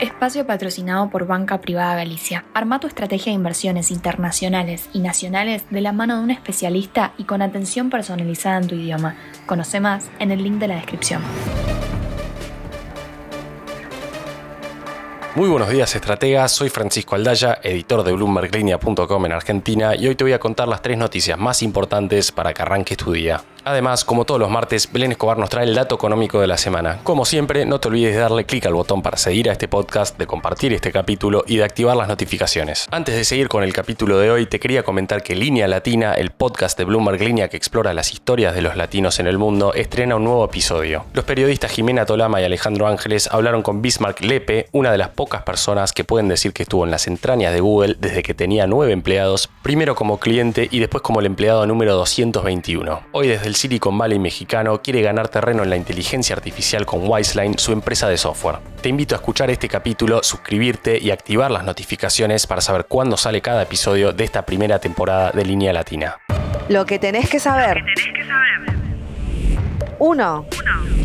Espacio patrocinado por Banca Privada Galicia. Arma tu estrategia de inversiones internacionales y nacionales de la mano de un especialista y con atención personalizada en tu idioma. Conoce más en el link de la descripción. Muy buenos días, estrategas. Soy Francisco Aldaya, editor de BloombergLinea.com en Argentina, y hoy te voy a contar las tres noticias más importantes para que arranques tu día. Además, como todos los martes, Belén Escobar nos trae el dato económico de la semana. Como siempre, no te olvides de darle clic al botón para seguir a este podcast, de compartir este capítulo y de activar las notificaciones. Antes de seguir con el capítulo de hoy, te quería comentar que Línea Latina, el podcast de Bloomberg Línea que explora las historias de los latinos en el mundo, estrena un nuevo episodio. Los periodistas Jimena Tolama y Alejandro Ángeles hablaron con Bismarck Lepe, una de las pocas personas que pueden decir que estuvo en las entrañas de Google desde que tenía nueve empleados, primero como cliente y después como el empleado número 221. Hoy desde el Silicon Valley mexicano quiere ganar terreno en la inteligencia artificial con Wiseline, su empresa de software. Te invito a escuchar este capítulo, suscribirte y activar las notificaciones para saber cuándo sale cada episodio de esta primera temporada de Línea Latina. Lo que tenés que saber. 1.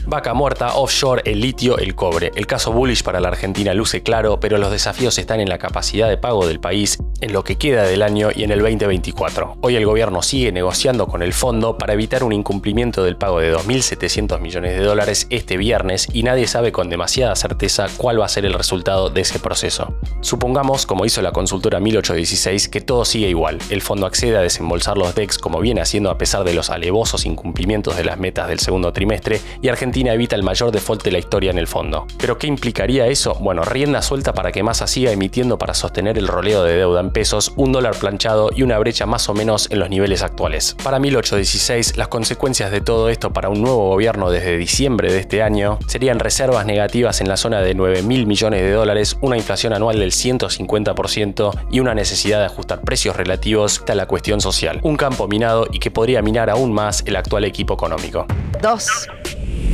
Vaca muerta, offshore, el litio, el cobre. El caso bullish para la Argentina luce claro, pero los desafíos están en la capacidad de pago del país, en lo que queda del año y en el 2024. Hoy el gobierno sigue negociando con el fondo para evitar un incumplimiento del pago de 2.700 millones de dólares este viernes y nadie sabe con demasiada certeza cuál va a ser el resultado de ese proceso. Supongamos, como hizo la consultora 1816, que todo sigue igual. El fondo accede a desembolsar los DEX como viene haciendo a pesar de los alevosos incumplimientos de las metas del segundo trimestre y Argentina evita el mayor default de la historia en el fondo. ¿Pero qué implicaría eso? Bueno, rienda suelta para que Massa siga emitiendo para sostener el roleo de deuda en pesos, un dólar planchado y una brecha más o menos en los niveles actuales. Para 1816, las consecuencias de todo esto para un nuevo gobierno desde diciembre de este año serían reservas negativas en la zona de 9 mil millones de dólares, una inflación anual del 150% y una necesidad de ajustar precios relativos a la cuestión social. Un campo minado y que podría minar aún más el actual equipo económico. 2.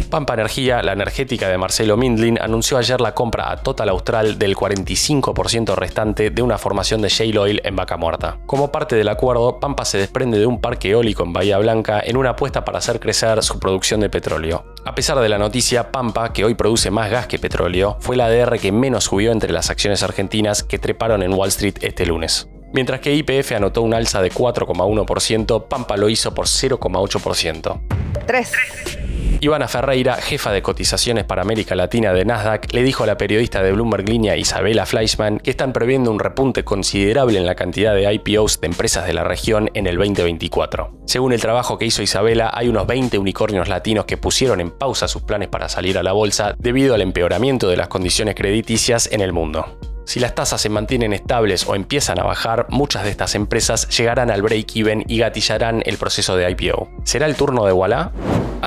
Pampa Energía, la energética de Marcelo Mindlin, anunció ayer la compra a Total Austral del 45% restante de una formación de oil en Vaca Muerta. Como parte del acuerdo, Pampa se desprende de un parque eólico en Bahía Blanca en una apuesta para hacer crecer su producción de petróleo. A pesar de la noticia, Pampa, que hoy produce más gas que petróleo, fue la ADR que menos subió entre las acciones argentinas que treparon en Wall Street este lunes. Mientras que IPF anotó un alza de 4,1%, Pampa lo hizo por 0,8%. 3. Ivana Ferreira, jefa de cotizaciones para América Latina de Nasdaq, le dijo a la periodista de Bloomberg Línea Isabela Fleischman que están previendo un repunte considerable en la cantidad de IPOs de empresas de la región en el 2024. Según el trabajo que hizo Isabela, hay unos 20 unicornios latinos que pusieron en pausa sus planes para salir a la bolsa debido al empeoramiento de las condiciones crediticias en el mundo. Si las tasas se mantienen estables o empiezan a bajar, muchas de estas empresas llegarán al break-even y gatillarán el proceso de IPO. ¿Será el turno de Walla?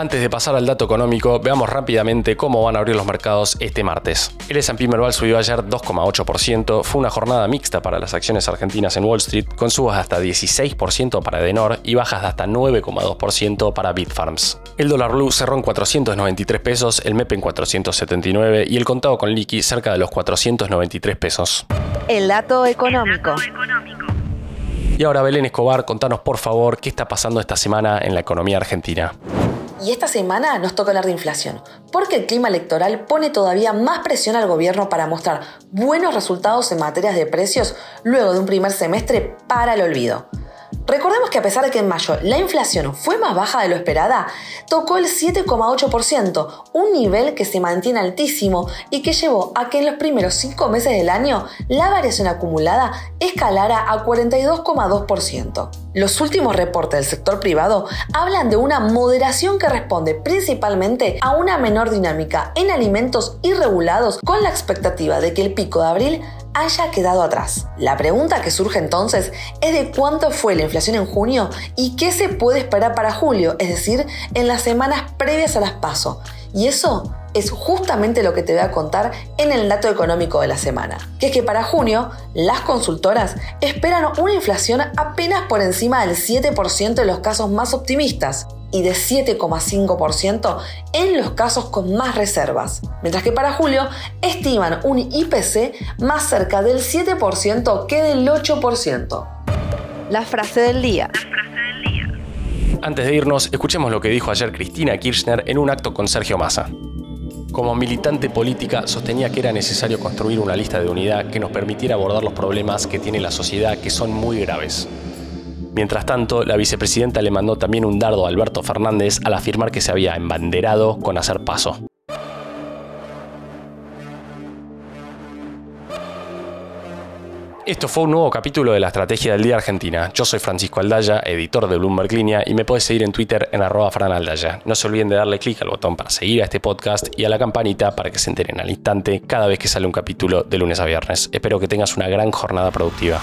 Antes de pasar al dato económico, veamos rápidamente cómo van a abrir los mercados este martes. El S&P Merval subió ayer 2,8%, fue una jornada mixta para las acciones argentinas en Wall Street, con subas de hasta 16% para Edenor y bajas de hasta 9,2% para Bitfarms. El dólar blue cerró en 493 pesos, el MEP en 479 y el contado con liqui cerca de los 493 pesos. El dato económico. Y ahora Belén Escobar, contanos por favor qué está pasando esta semana en la economía argentina. Y esta semana nos toca hablar de inflación, porque el clima electoral pone todavía más presión al gobierno para mostrar buenos resultados en materias de precios luego de un primer semestre para el olvido. Recordemos que a pesar de que en mayo la inflación fue más baja de lo esperada, tocó el 7,8%, un nivel que se mantiene altísimo y que llevó a que en los primeros 5 meses del año la variación acumulada escalara a 42,2%. Los últimos reportes del sector privado hablan de una moderación que responde principalmente a una menor dinámica en alimentos irregulados con la expectativa de que el pico de abril haya quedado atrás. La pregunta que surge entonces es de cuánto fue la inflación en junio y qué se puede esperar para julio, es decir, en las semanas previas a las PASO. Y eso es justamente lo que te voy a contar en el dato económico de la semana, que es que para junio las consultoras esperan una inflación apenas por encima del 7% de los casos más optimistas y de 7,5% en los casos con más reservas, mientras que para julio estiman un IPC más cerca del 7% que del 8%. La frase del día. Antes de irnos, escuchemos lo que dijo ayer Cristina Kirchner en un acto con Sergio Massa. Como militante política sostenía que era necesario construir una lista de unidad que nos permitiera abordar los problemas que tiene la sociedad que son muy graves. Mientras tanto, la vicepresidenta le mandó también un dardo a Alberto Fernández al afirmar que se había embanderado con hacer paso. Esto fue un nuevo capítulo de la Estrategia del Día Argentina. Yo soy Francisco Aldaya, editor de Bloomberg Línea, y me puedes seguir en Twitter en arroba franaldaya. No se olviden de darle clic al botón para seguir a este podcast y a la campanita para que se enteren al instante cada vez que sale un capítulo de lunes a viernes. Espero que tengas una gran jornada productiva.